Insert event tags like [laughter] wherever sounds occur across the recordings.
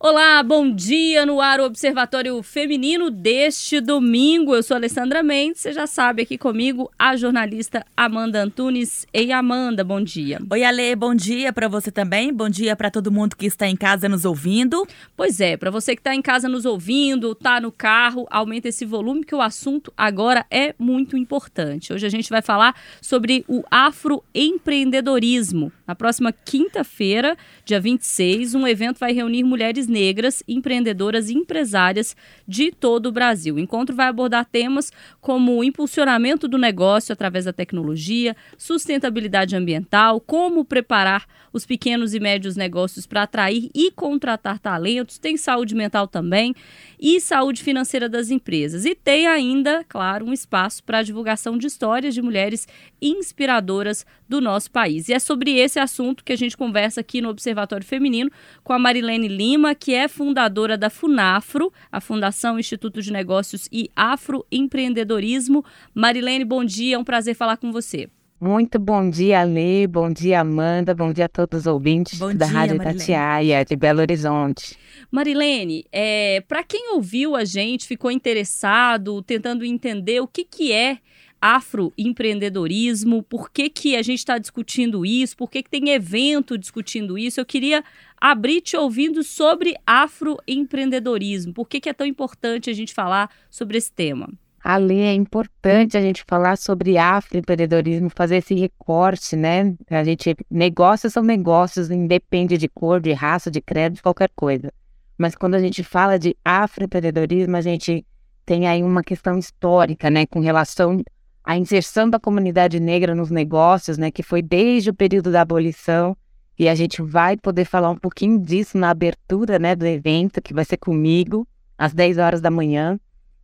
Olá, bom dia no ar o Observatório Feminino deste domingo. Eu sou Alessandra Mendes, você já sabe aqui comigo a jornalista Amanda Antunes. Ei, Amanda, bom dia. Oi, Ale, bom dia para você também. Bom dia para todo mundo que está em casa nos ouvindo. Pois é, para você que está em casa nos ouvindo, tá no carro, aumenta esse volume que o assunto agora é muito importante. Hoje a gente vai falar sobre o afroempreendedorismo. Na próxima quinta-feira, dia 26, um evento vai reunir mulheres negras, empreendedoras e empresárias de todo o Brasil. O encontro vai abordar temas como o impulsionamento do negócio através da tecnologia, sustentabilidade ambiental, como preparar os pequenos e médios negócios para atrair e contratar talentos, tem saúde mental também e saúde financeira das empresas. E tem ainda, claro, um espaço para a divulgação de histórias de mulheres inspiradoras do nosso país. E é sobre esse assunto que a gente conversa aqui no Observatório Feminino com a Marilene Lima, que é fundadora da Funafro, a Fundação Instituto de Negócios e Afroempreendedorismo. Marilene, bom dia, é um prazer falar com você. Muito bom dia, Lê, bom dia, Amanda, bom dia a todos os ouvintes bom da dia, Rádio Marilene. Tatiaia, de Belo Horizonte. Marilene, é, para quem ouviu a gente, ficou interessado, tentando entender o que, que é afroempreendedorismo, por que, que a gente está discutindo isso, por que, que tem evento discutindo isso, eu queria abrir te ouvindo sobre afroempreendedorismo. Por que, que é tão importante a gente falar sobre esse tema? Ali é importante a gente falar sobre afroempreendedorismo, fazer esse recorte, né? A gente, negócios são negócios, independe de cor, de raça, de crédito, de qualquer coisa. Mas quando a gente fala de afroempreendedorismo, a gente tem aí uma questão histórica, né? Com relação à inserção da comunidade negra nos negócios, né? Que foi desde o período da abolição. E a gente vai poder falar um pouquinho disso na abertura, né? Do evento, que vai ser comigo, às 10 horas da manhã.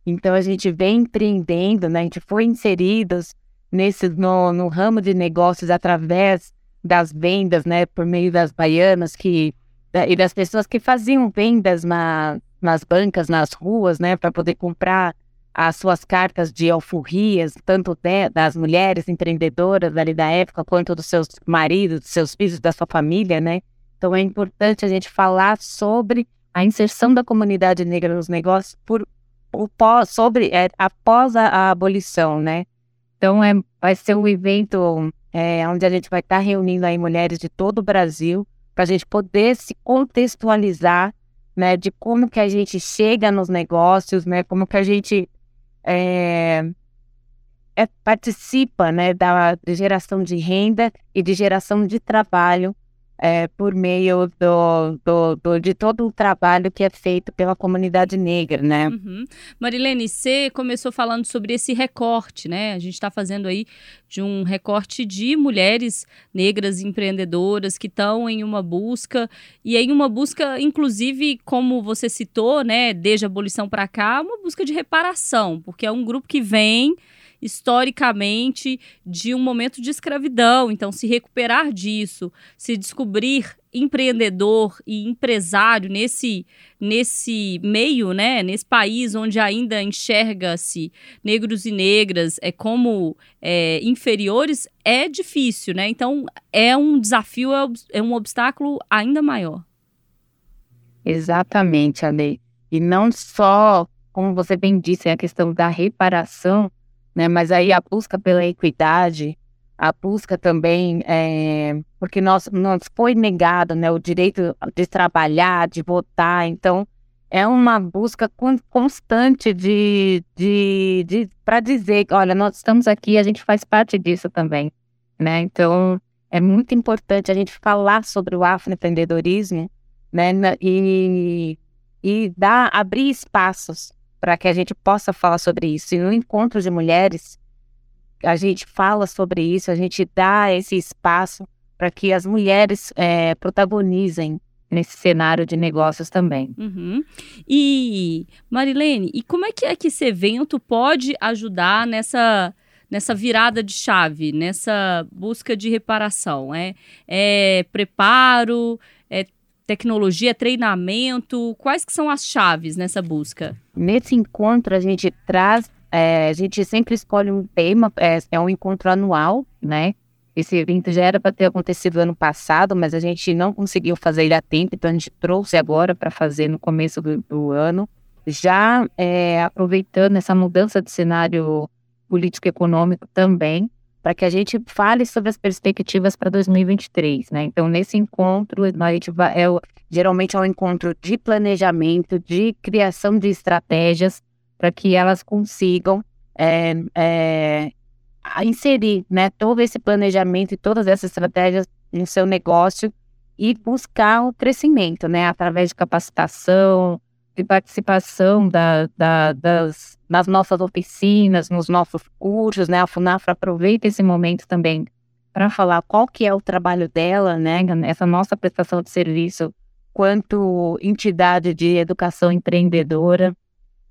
Então a gente vem empreendendo, né? A gente foi inseridos nesse no, no ramo de negócios através das vendas, né? Por meio das baianas que e das pessoas que faziam vendas na, nas bancas, nas ruas, né? Para poder comprar as suas cartas de alforrias, tanto de, das mulheres empreendedoras ali da época, quanto dos seus maridos, dos seus filhos, da sua família, né? Então é importante a gente falar sobre a inserção da comunidade negra nos negócios por pós, sobre é, após a, a, abolição, né? Então é, vai ser um evento é, onde a gente vai estar reunindo aí mulheres de todo o Brasil para a gente poder se contextualizar, né? De como que a gente chega nos negócios, né? Como que a gente é, é, participa, né? Da geração de renda e de geração de trabalho é, por meio do, do, do, de todo o trabalho que é feito pela comunidade negra, né? Uhum. Marilene, você começou falando sobre esse recorte, né? A gente está fazendo aí de um recorte de mulheres negras empreendedoras que estão em uma busca, e em uma busca, inclusive, como você citou, né, desde a abolição para cá, uma busca de reparação, porque é um grupo que vem historicamente de um momento de escravidão. Então, se recuperar disso, se descobrir empreendedor e empresário nesse nesse meio, né, nesse país onde ainda enxerga-se negros e negras é como é, inferiores, é difícil, né? Então é um desafio, é um obstáculo ainda maior. Exatamente, Ale. E não só, como você bem disse, a questão da reparação, né? Mas aí a busca pela equidade, a busca também, é, porque nós, nós foi negado né, o direito de trabalhar, de votar, então é uma busca constante de, de, de para dizer, olha, nós estamos aqui, a gente faz parte disso também, né? Então é muito importante a gente falar sobre o afroempreendedorismo, né? E, e dar, abrir espaços para que a gente possa falar sobre isso. E no encontro de mulheres, a gente fala sobre isso, a gente dá esse espaço para que as mulheres é, protagonizem nesse cenário de negócios também. Uhum. E, Marilene, e como é que é que esse evento pode ajudar nessa nessa virada de chave, nessa busca de reparação? É, é preparo, tecnologia, treinamento? Quais que são as chaves nessa busca? Nesse encontro a gente traz, é, a gente sempre escolhe um tema, é, é um encontro anual, né? Esse evento já era para ter acontecido ano passado, mas a gente não conseguiu fazer ele a tempo, então a gente trouxe agora para fazer no começo do, do ano, já é, aproveitando essa mudança de cenário político-econômico também, para que a gente fale sobre as perspectivas para 2023, né? Então, nesse encontro, a gente vai, é, geralmente é um encontro de planejamento, de criação de estratégias para que elas consigam é, é, inserir, né, todo esse planejamento e todas essas estratégias no seu negócio e buscar o crescimento, né, através de capacitação, de participação da, da, das, nas nossas oficinas, nos nossos cursos, né? A FUNAFRA aproveita esse momento também para falar qual que é o trabalho dela, né? Essa nossa prestação de serviço quanto entidade de educação empreendedora.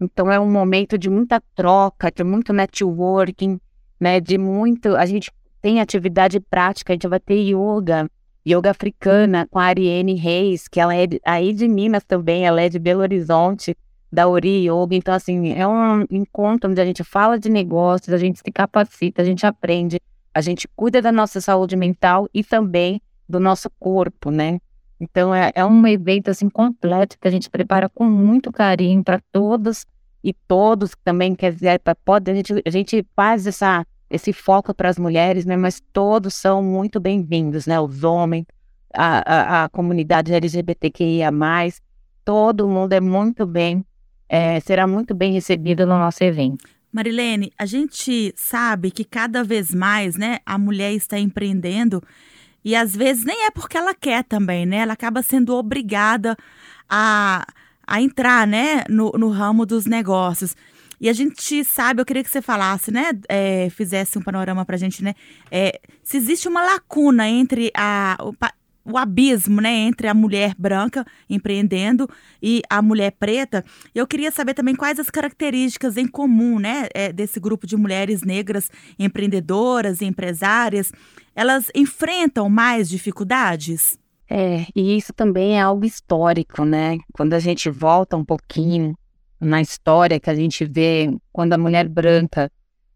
Então é um momento de muita troca, de muito networking, né? De muito, a gente tem atividade prática, a gente vai ter yoga, yoga africana com a Ariane Reis, que ela é aí de Minas também, ela é de Belo Horizonte, da Ori Yoga. Então, assim, é um encontro onde a gente fala de negócios, a gente se capacita, a gente aprende, a gente cuida da nossa saúde mental e também do nosso corpo, né? Então, é, é um evento, assim, completo que a gente prepara com muito carinho para todos e todos que também quiser, pode, a gente, a gente faz essa esse foco para as mulheres, né? Mas todos são muito bem-vindos, né? Os homens, a, a, a comunidade LGBTQIA+, todo mundo é muito bem, é, será muito bem recebido no nosso evento. Marilene, a gente sabe que cada vez mais, né, a mulher está empreendendo e às vezes nem é porque ela quer também, né? Ela acaba sendo obrigada a, a entrar, né, no, no ramo dos negócios. E a gente sabe, eu queria que você falasse, né? É, fizesse um panorama pra gente, né? É, se existe uma lacuna entre a, o, o, abismo, né? Entre a mulher branca empreendendo e a mulher preta. Eu queria saber também quais as características em comum, né? É, desse grupo de mulheres negras empreendedoras e empresárias. Elas enfrentam mais dificuldades? É, e isso também é algo histórico, né? Quando a gente volta um pouquinho na história que a gente vê quando a mulher branca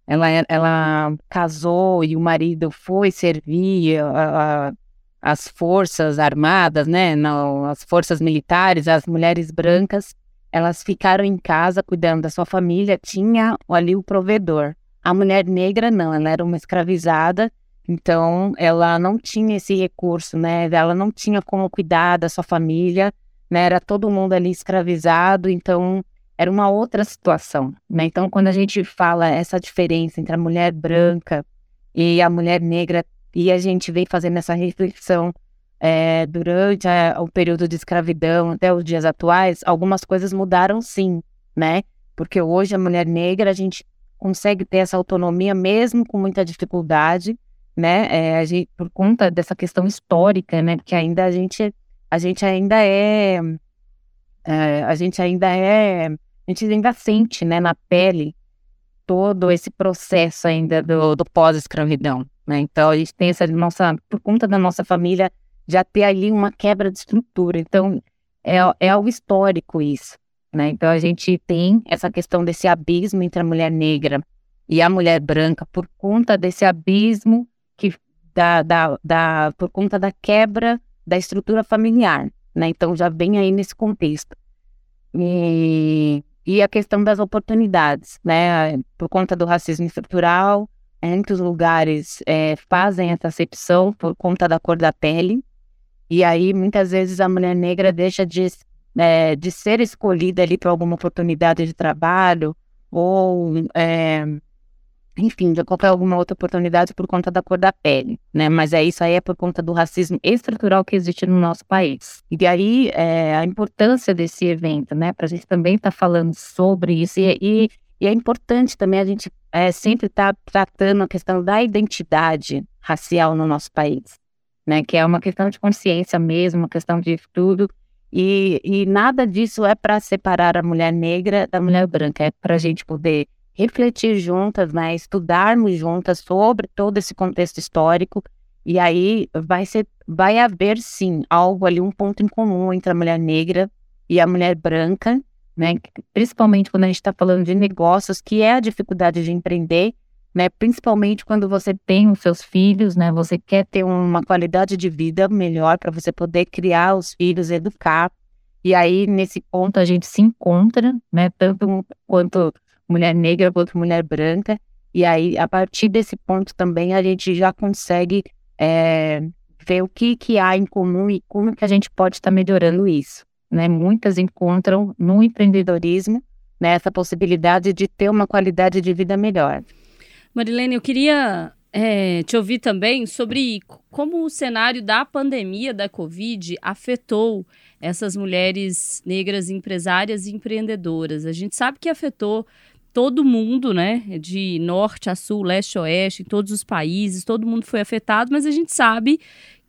ela, é, ela casou e o marido foi servir a, a, as forças armadas, né, não, as forças militares, as mulheres brancas, elas ficaram em casa cuidando da sua família, tinha ali o provedor. A mulher negra não, ela era uma escravizada, então ela não tinha esse recurso, né, ela não tinha como cuidar da sua família, né, era todo mundo ali escravizado, então era uma outra situação, né? Então, quando a gente fala essa diferença entre a mulher branca e a mulher negra, e a gente vem fazendo essa reflexão é, durante a, o período de escravidão até os dias atuais, algumas coisas mudaram sim, né? Porque hoje a mulher negra, a gente consegue ter essa autonomia mesmo com muita dificuldade, né? É, a gente, por conta dessa questão histórica, né? Porque ainda a gente, a gente ainda é, é a gente ainda é a gente ainda sente, né, na pele todo esse processo ainda do, do pós-escravidão, né? Então a gente tem essa nossa, por conta da nossa família, já ter ali uma quebra de estrutura. Então é, é algo histórico isso, né? Então a gente tem essa questão desse abismo entre a mulher negra e a mulher branca por conta desse abismo que da, da, da por conta da quebra da estrutura familiar, né? Então já vem aí nesse contexto. E e a questão das oportunidades, né? Por conta do racismo estrutural, muitos lugares é, fazem essa acepção por conta da cor da pele. E aí, muitas vezes, a mulher negra deixa de, é, de ser escolhida ali para alguma oportunidade de trabalho ou é, enfim, de qualquer alguma outra oportunidade por conta da cor da pele, né? Mas é isso aí é por conta do racismo estrutural que existe no nosso país. E aí é, a importância desse evento, né? Para a gente também estar tá falando sobre isso e, e, e, é importante também a gente é, sempre estar tá tratando a questão da identidade racial no nosso país, né? Que é uma questão de consciência mesmo, uma questão de estudo. E, e nada disso é para separar a mulher negra da mulher branca, é para a gente poder refletir juntas, né, estudarmos juntas sobre todo esse contexto histórico e aí vai ser, vai haver sim algo ali, um ponto em comum entre a mulher negra e a mulher branca, né? Principalmente quando a gente está falando de negócios, que é a dificuldade de empreender, né? Principalmente quando você tem os seus filhos, né? Você quer ter uma qualidade de vida melhor para você poder criar os filhos, educar. E aí, nesse ponto, a gente se encontra, né? Tanto quanto mulher negra quanto mulher branca. E aí, a partir desse ponto também, a gente já consegue é, ver o que, que há em comum e como que a gente pode estar tá melhorando isso. Né? Muitas encontram no empreendedorismo né, essa possibilidade de ter uma qualidade de vida melhor. Marilene, eu queria é, te ouvir também sobre como o cenário da pandemia da Covid afetou essas mulheres negras empresárias e empreendedoras. A gente sabe que afetou todo mundo, né? De norte a sul, leste a oeste, em todos os países, todo mundo foi afetado, mas a gente sabe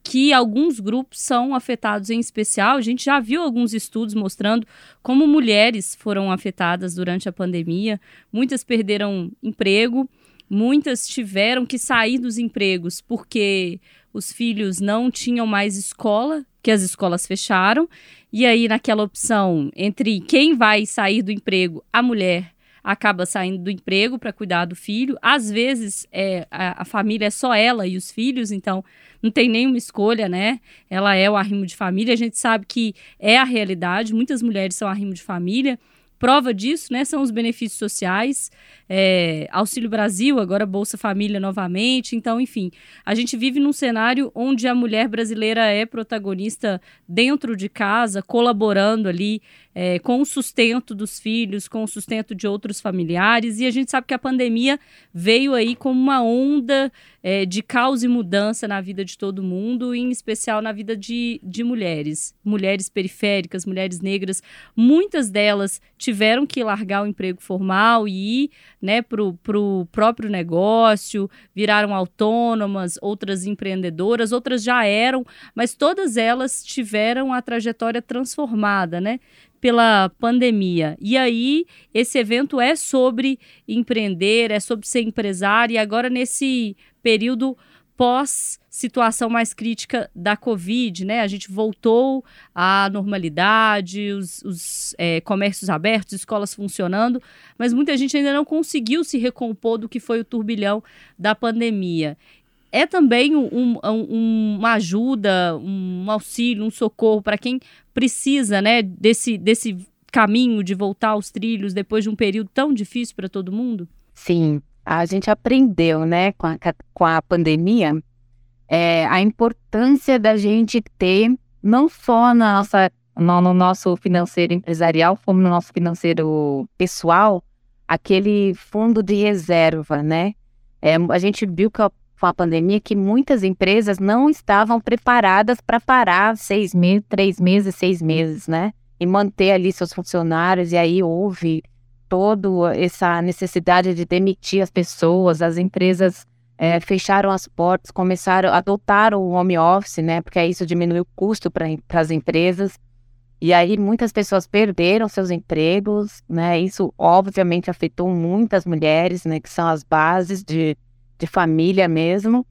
que alguns grupos são afetados em especial. A gente já viu alguns estudos mostrando como mulheres foram afetadas durante a pandemia. Muitas perderam emprego, muitas tiveram que sair dos empregos porque os filhos não tinham mais escola, que as escolas fecharam. E aí, naquela opção entre quem vai sair do emprego, a mulher acaba saindo do emprego para cuidar do filho. Às vezes, é, a, a, família é só ela e os filhos, então não tem nenhuma escolha, né? Ela é o arrimo de família. A gente sabe que é a realidade, muitas mulheres são arrimo de família. Prova disso, né, são os benefícios sociais, é, Auxílio Brasil, agora Bolsa Família novamente. Então, enfim, a gente vive num cenário onde a mulher brasileira é protagonista dentro de casa, colaborando ali é, com o sustento dos filhos, com o sustento de outros familiares. E a gente sabe que a pandemia veio aí como uma onda é, de caos e mudança na vida de todo mundo, em especial na vida de, de mulheres, mulheres periféricas, mulheres negras. Muitas delas tiveram que largar o emprego formal e ir né, para o próprio negócio, viraram autônomas, outras empreendedoras, outras já eram, mas todas elas tiveram a trajetória transformada, né? Pela pandemia. E aí, esse evento é sobre empreender, é sobre ser empresário, e agora nesse período pós situação mais crítica da Covid, né? A gente voltou à normalidade, os, os é, comércios abertos, escolas funcionando, mas muita gente ainda não conseguiu se recompor do que foi o turbilhão da pandemia é também um, um, uma ajuda, um auxílio, um socorro para quem precisa né, desse, desse caminho de voltar aos trilhos depois de um período tão difícil para todo mundo? Sim, a gente aprendeu né, com, a, com a pandemia é, a importância da gente ter, não só na nossa, no, no nosso financeiro empresarial, como no nosso financeiro pessoal, aquele fundo de reserva, né? É, a gente viu que a com a pandemia que muitas empresas não estavam preparadas para parar seis meses, três meses, seis meses, né? E manter ali seus funcionários. E aí houve toda essa necessidade de demitir as pessoas, as empresas é, fecharam as portas, começaram a adotar o home office, né? Porque isso diminuiu o custo para as empresas. E aí muitas pessoas perderam seus empregos, né? Isso obviamente afetou muitas mulheres, né? Que são as bases de, de família mesmo.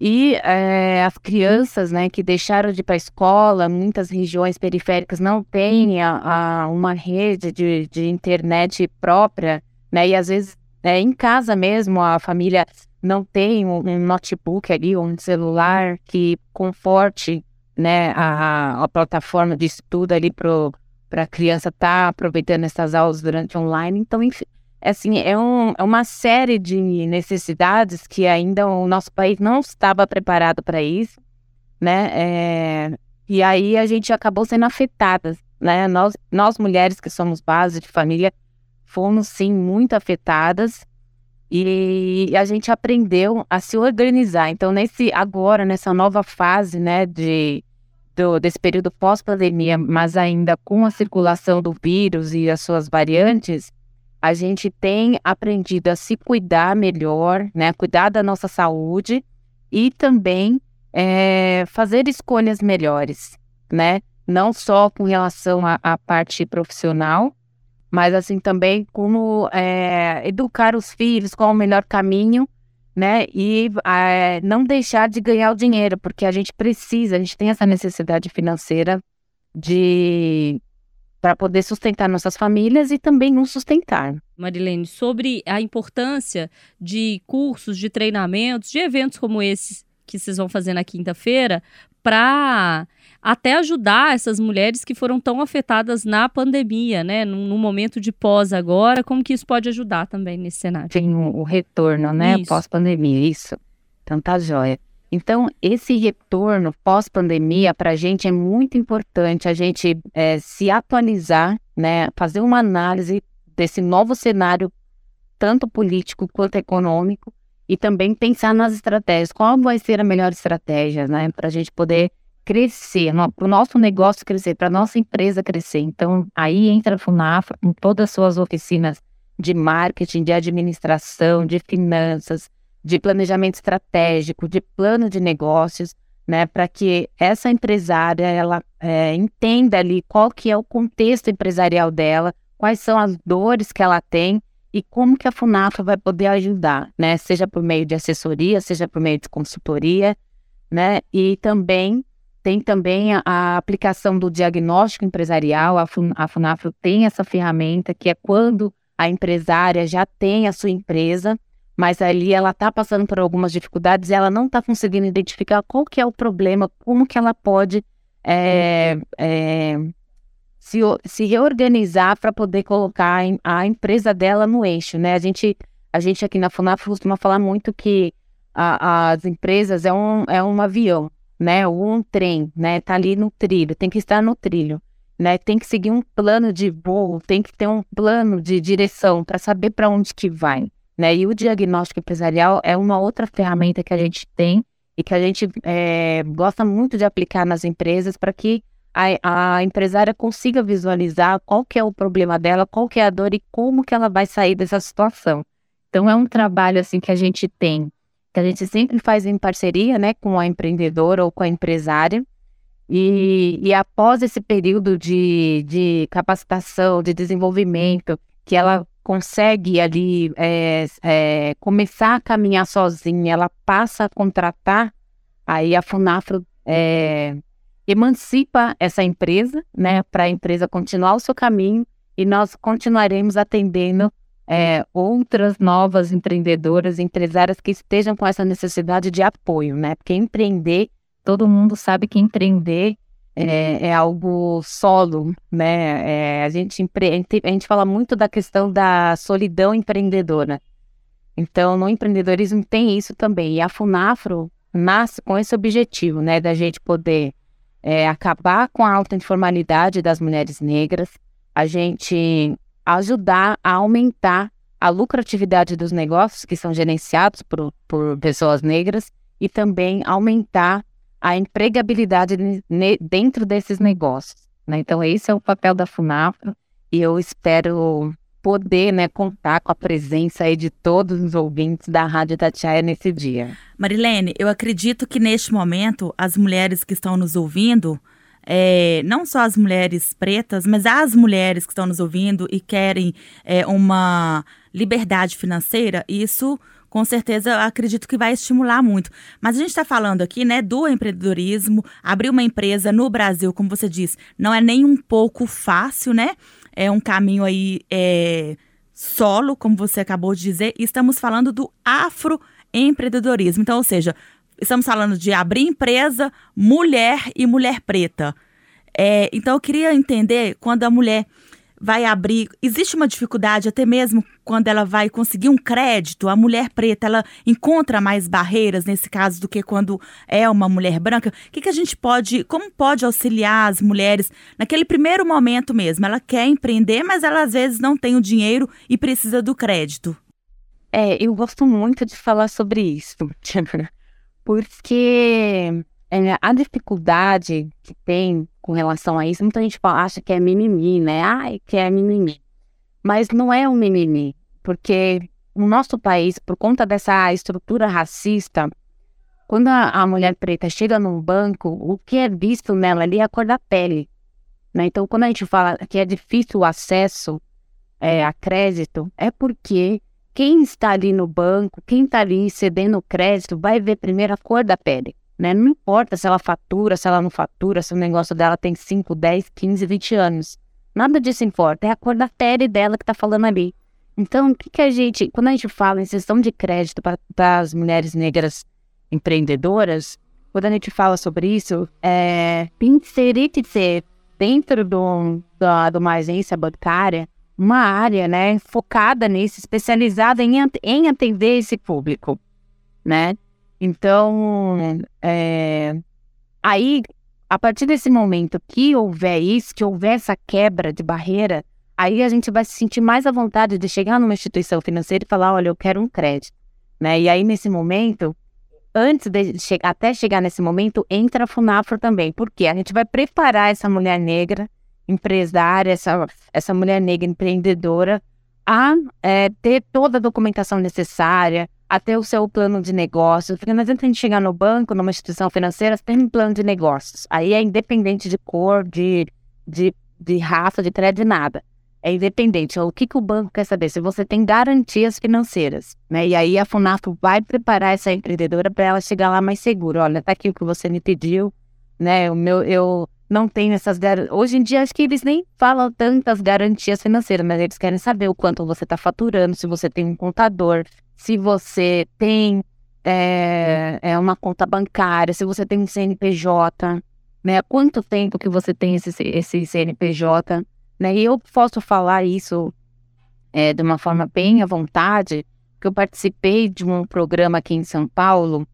E é, as crianças, né, que deixaram de ir para a escola, muitas regiões periféricas não têm a, a uma rede de, de internet própria, né, e às vezes é, em casa mesmo a família não tem um, notebook ali, um celular que conforte, né, a, a plataforma de estudo ali para a criança estar tá aproveitando essas aulas durante online. Então, enfim, assim, é, um, é uma série de necessidades que ainda o nosso país não estava preparado para isso, né? É, e aí a gente acabou sendo afetadas, né? Nós, nós mulheres que somos base de família fomos sim muito afetadas e a gente aprendeu a se organizar. Então nesse agora nessa nova fase, né, de do, desse período pós-pandemia, mas ainda com a circulação do vírus e as suas variantes, a gente tem aprendido a se cuidar melhor, né? Cuidar da nossa saúde e também é, fazer escolhas melhores, né? Não só com relação à, parte profissional, mas assim também como é, educar os filhos qual o melhor caminho, né? E é, não deixar de ganhar o dinheiro, porque a gente precisa, a gente tem essa necessidade financeira de para poder sustentar nossas famílias e também nos sustentar. Marilene, sobre a importância de cursos, de treinamentos, de eventos como esses que vocês vão fazer na quinta-feira, para até ajudar essas mulheres que foram tão afetadas na pandemia, né? No, momento de pós agora, como que isso pode ajudar também nesse cenário? Tem o, retorno, né? Pós-pandemia, isso. Então tá jóia. Então, esse retorno pós-pandemia, para a gente é muito importante a gente é, se atualizar, né, fazer uma análise desse novo cenário, tanto político quanto econômico, e também pensar nas estratégias. Qual vai ser a melhor estratégia né, para a gente poder crescer, para o nosso negócio crescer, para a nossa empresa crescer. Então, aí entra a FUNAF em todas as suas oficinas de marketing, de administração, de finanças, de planejamento estratégico, de plano de negócios, né, para que essa empresária ela é, entenda ali qual que é o contexto empresarial dela, quais são as dores que ela tem e como que a Funafa vai poder ajudar, né, seja por meio de assessoria, seja por meio de consultoria, né, e também tem também a, a aplicação do diagnóstico empresarial, a, Fun, a Funafro tem essa ferramenta que é quando a empresária já tem a sua empresa, mas ali ela está passando por algumas dificuldades e ela não está conseguindo identificar qual que é o problema, como que ela pode é, é, se, se reorganizar para poder colocar a empresa dela no eixo, né? A gente, a gente aqui na FUNAF costuma falar muito que a, as empresas é um, é um avião, né? Ou um trem, né? Tá ali no trilho, tem que estar no trilho. Né, tem que seguir um plano de voo, tem que ter um plano de direção para saber para onde que vai. Né? E o diagnóstico empresarial é uma outra ferramenta que a gente tem e que a gente é, gosta muito de aplicar nas empresas para que a, a, empresária consiga visualizar qual que é o problema dela, qual que é a dor e como que ela vai sair dessa situação. Então é um trabalho assim que a gente tem, que a gente sempre faz em parceria, né, com a empreendedora ou com a empresária. E, e após esse período de, de capacitação, de desenvolvimento, que ela consegue ali é, é, começar a caminhar sozinha, ela passa a contratar, aí a Funafro é, emancipa essa empresa, né, para a empresa continuar o seu caminho e nós continuaremos atendendo é, outras novas empreendedoras, empresárias que estejam com essa necessidade de apoio, né? Porque empreender, todo mundo sabe que empreender é, é algo solo, né? É, a, gente empre... a gente fala muito da questão da solidão empreendedora. Então, no empreendedorismo tem isso também. E a Funafro nasce com esse objetivo, né? Da gente poder é, acabar com a alta informalidade das mulheres negras, a gente ajudar a aumentar a lucratividade dos negócios que são gerenciados por, por pessoas negras e também aumentar a empregabilidade dentro desses negócios. Né? Então, esse é o papel da FUNAFRO e eu espero poder né, contar com a presença aí de todos os ouvintes da Rádio Tatiaia nesse dia. Marilene, eu acredito que neste momento as mulheres que estão nos ouvindo, é, não só as mulheres pretas, mas as mulheres que estão nos ouvindo e querem é, uma liberdade financeira, isso com certeza acredito que vai estimular muito. Mas a gente está falando aqui, né, do empreendedorismo, abrir uma empresa no Brasil, como você disse, não é nem um pouco fácil, né? É um caminho aí é, solo, como você acabou de dizer. E estamos falando do afroempreendedorismo. Então, ou seja, estamos falando de abrir empresa, mulher e mulher preta. É, então, eu queria entender quando a mulher vai abrir. Existe uma dificuldade, até mesmo quando ela vai conseguir um crédito, a mulher preta ela encontra mais barreiras nesse caso do que quando é uma mulher branca. O que, que a gente pode, como pode auxiliar as mulheres naquele primeiro momento mesmo? Ela quer empreender, mas ela às vezes não tem o dinheiro e precisa do crédito. É, eu gosto muito de falar sobre isso, [laughs] porque é, a dificuldade que tem com relação a isso, muita gente acha que é mimimi, né? Ai, que é mimimi. Mas não é um mimimi, porque no nosso país, por conta dessa estrutura racista, quando a, mulher preta chega num banco, o que é visto nela ali é a cor da pele. Né? Então, quando a gente fala que é difícil o acesso é, a crédito, é porque quem está ali no banco, quem está ali cedendo crédito, vai ver primeiro a cor da pele. Né? Não importa se ela fatura, se ela não fatura, se o negócio dela tem 5, 10, 15, 20 anos. Nada disso importa, é a cor da pele dela que tá falando ali. Então, o que, que a gente, quando a gente fala em sessão de crédito para as mulheres negras empreendedoras, quando a gente fala sobre isso, é inserir ser dentro do, da, de uma agência bancária uma área né, focada nisso, especializada em, em atender esse público, né? Então, é, aí, a partir desse momento que houver isso, que houver essa quebra de barreira, aí a gente vai se sentir mais à vontade de chegar numa instituição financeira e falar, olha, eu quero um crédito, né? E aí, nesse momento, antes de chegar, até chegar nesse momento, entra a Funafro também, porque a gente vai preparar essa mulher negra, empresária, essa, essa mulher negra empreendedora, a é, ter toda a documentação necessária, a ter o seu plano de negócios, porque não adianta a gente chegar no banco, numa instituição financeira, tem um plano de negócios. Aí é independente de cor, de, de, de raça, de crédito, de nada é independente. O que, que o banco quer saber? Se você tem garantias financeiras, né? E aí a Funafo vai preparar essa empreendedora para ela chegar lá mais segura. Olha, tá aqui o que você me pediu, né? O meu, eu não tenho essas garantias. Hoje em dia acho que eles nem falam tantas garantias financeiras, mas eles querem saber o quanto você está faturando, se você tem um contador, se você tem é, é uma conta bancária, se você tem um CNPJ, né? Quanto tempo que você tem esse, esse CNPJ? Né? E eu posso falar isso é, de uma forma bem à vontade, que eu participei de um programa aqui em São Paulo,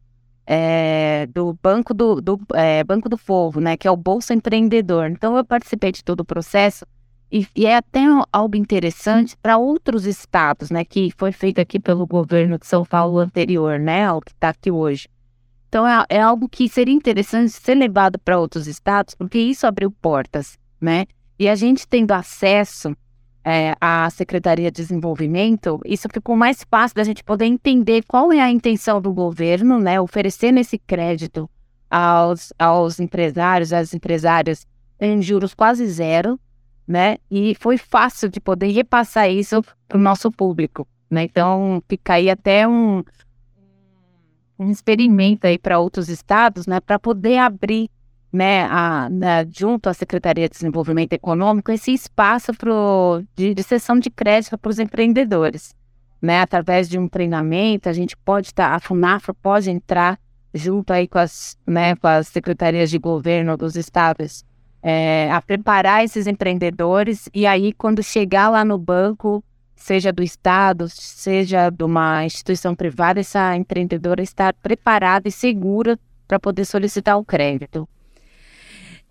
é, do Banco do, do é, Banco do Povo, né, que é o Bolsa Empreendedor. Então eu participei de todo o processo e, e é até algo interessante para outros estados, né, que foi feito aqui pelo governo de São Paulo anterior, né, ao que está aqui hoje. Então é, é algo que seria interessante ser levado para outros estados, porque isso abriu portas, né? E a gente tendo acesso é, Secretaria de Desenvolvimento, isso ficou mais fácil da gente poder entender qual é a intenção do governo, né, oferecendo esse crédito aos, aos empresários, às empresárias em juros quase zero, né, e foi fácil de poder repassar isso para o nosso público, né, então fica aí até um, um experimento aí para outros estados, né, para poder abrir né, a, né, junto à Secretaria de Desenvolvimento Econômico, esse espaço pro, de, de sessão de crédito para os empreendedores. Né, através de um treinamento, a gente pode estar, tá, a FUNAFRO pode entrar junto aí com as, né, com as secretarias de governo dos estados, é, a preparar esses empreendedores e aí quando chegar lá no banco, seja do estado, seja de uma instituição privada, essa empreendedora estar preparada e segura para poder solicitar o crédito.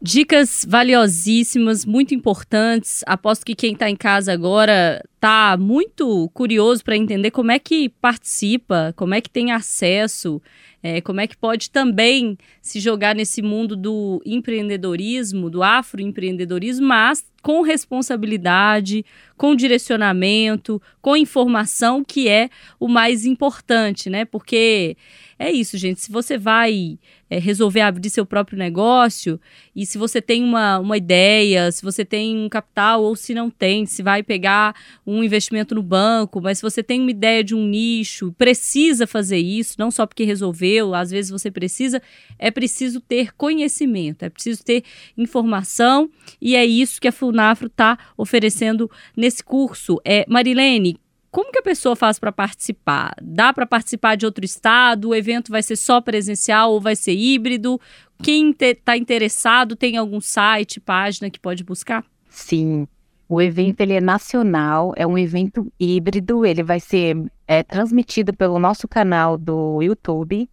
Dicas valiosíssimas, muito importantes. Aposto que quem está em casa agora está muito curioso para entender como é que participa, como é que tem acesso, é, como é que pode também se jogar nesse mundo do empreendedorismo, do afroempreendedorismo, mas com responsabilidade, com direcionamento, com informação, que é o mais importante, né? Porque é isso, gente. Se você vai é, resolver abrir seu próprio negócio e se você tem uma, uma ideia, se você tem um capital ou se não tem, se vai pegar um investimento no banco, mas se você tem uma ideia de um nicho, precisa fazer isso, não só porque resolveu, às vezes você precisa, é preciso ter conhecimento, é preciso ter informação e é isso que a Funafro está oferecendo nesse curso. É, Marilene, como que a pessoa faz para participar? Dá para participar de outro estado? O evento vai ser só presencial ou vai ser híbrido? Quem está interessado tem algum site, página que pode buscar? Sim, o evento ele é nacional, é um evento híbrido, ele vai ser é, transmitido pelo nosso canal do YouTube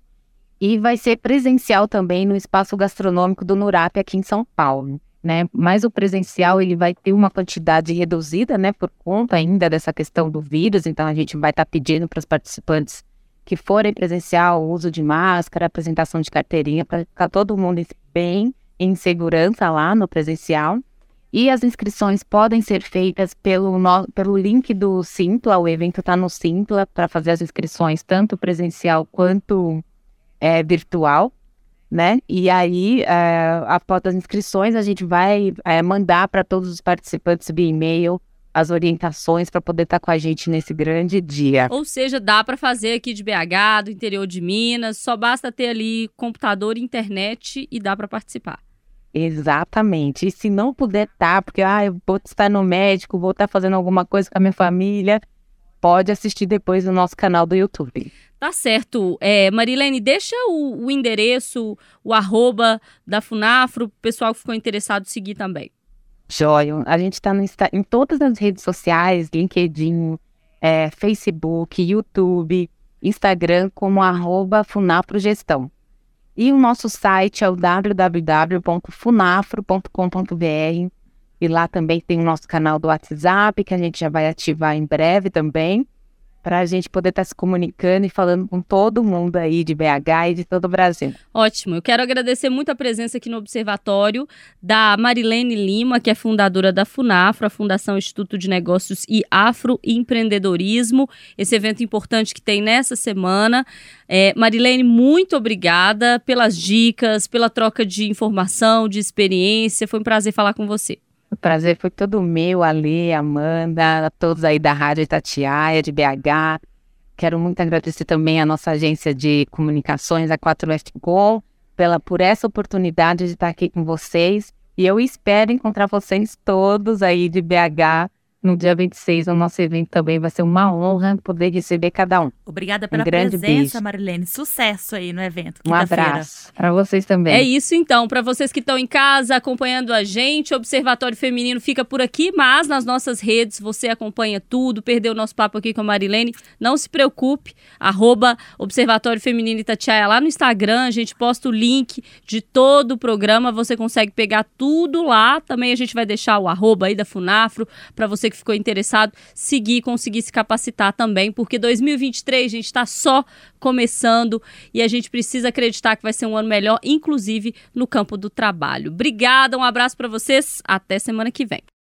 e vai ser presencial também no espaço gastronômico do Nurap aqui em São Paulo né? Mas o presencial ele vai ter uma quantidade reduzida, né? Por conta ainda dessa questão do vírus. Então a gente vai estar tá pedindo para os participantes que forem presencial, uso de máscara, apresentação de carteirinha, para ficar todo mundo bem em segurança lá no presencial. E as inscrições podem ser feitas pelo, no, pelo link do Simpla, o evento está no Simpla para fazer as inscrições, tanto presencial quanto é, virtual né? E aí, é, após as inscrições, a gente vai é, mandar para todos os participantes via e-mail as orientações para poder estar tá com a gente nesse grande dia. Ou seja, dá para fazer aqui de BH, do interior de Minas, só basta ter ali computador, internet e dá para participar. Exatamente. E se não puder estar, tá, porque ah, eu vou estar no médico, vou estar fazendo alguma coisa com a minha família, pode assistir depois no nosso canal do YouTube. Tá certo. É, Marilene, deixa o, o endereço, o arroba da Funafro, o pessoal que ficou interessado seguir também. Joia. A gente está em todas as redes sociais, LinkedIn, é, Facebook, YouTube, Instagram, como arroba Funafrogestão. E o nosso site é o www.funafro.com.br. E lá também tem o nosso canal do WhatsApp, que a gente já vai ativar em breve também para a gente poder estar tá se comunicando e falando com todo mundo aí de BH e de todo o Brasil. Ótimo. Eu quero agradecer muito a presença aqui no Observatório da Marilene Lima, que é fundadora da FUNAFRO, a Fundação Instituto de Negócios e Afroempreendedorismo, esse evento importante que tem nessa semana. É, Marilene, muito obrigada pelas dicas, pela troca de informação, de experiência. Foi um prazer falar com você. O prazer foi todo meu, Ale, Amanda, a todos aí da Rádio Itatiaia, de BH. Quero muito agradecer também a nossa agência de comunicações, a 4F Com, pela, por essa oportunidade de estar aqui com vocês. E eu espero encontrar vocês todos aí de BH no dia 26, o nosso evento também vai ser uma honra poder receber cada um. Obrigada pela um presença, beijo. Marilene. Sucesso aí no evento. Um abraço para vocês também. É isso então. Para vocês que estão em casa acompanhando a gente, o Observatório Feminino fica por aqui, mas nas nossas redes você acompanha tudo. Perdeu o nosso papo aqui com a Marilene? Não se preocupe. Arroba Observatório Feminino Itatiaia lá no Instagram. A gente posta o link de todo o programa. Você consegue pegar tudo lá. Também a gente vai deixar o arroba aí da Funafro para você que ficou interessado seguir conseguir se capacitar também, porque 2023, a gente, está só começando e a gente precisa acreditar que vai ser um ano melhor, inclusive no campo do trabalho. Obrigada, um abraço para vocês, até semana que vem.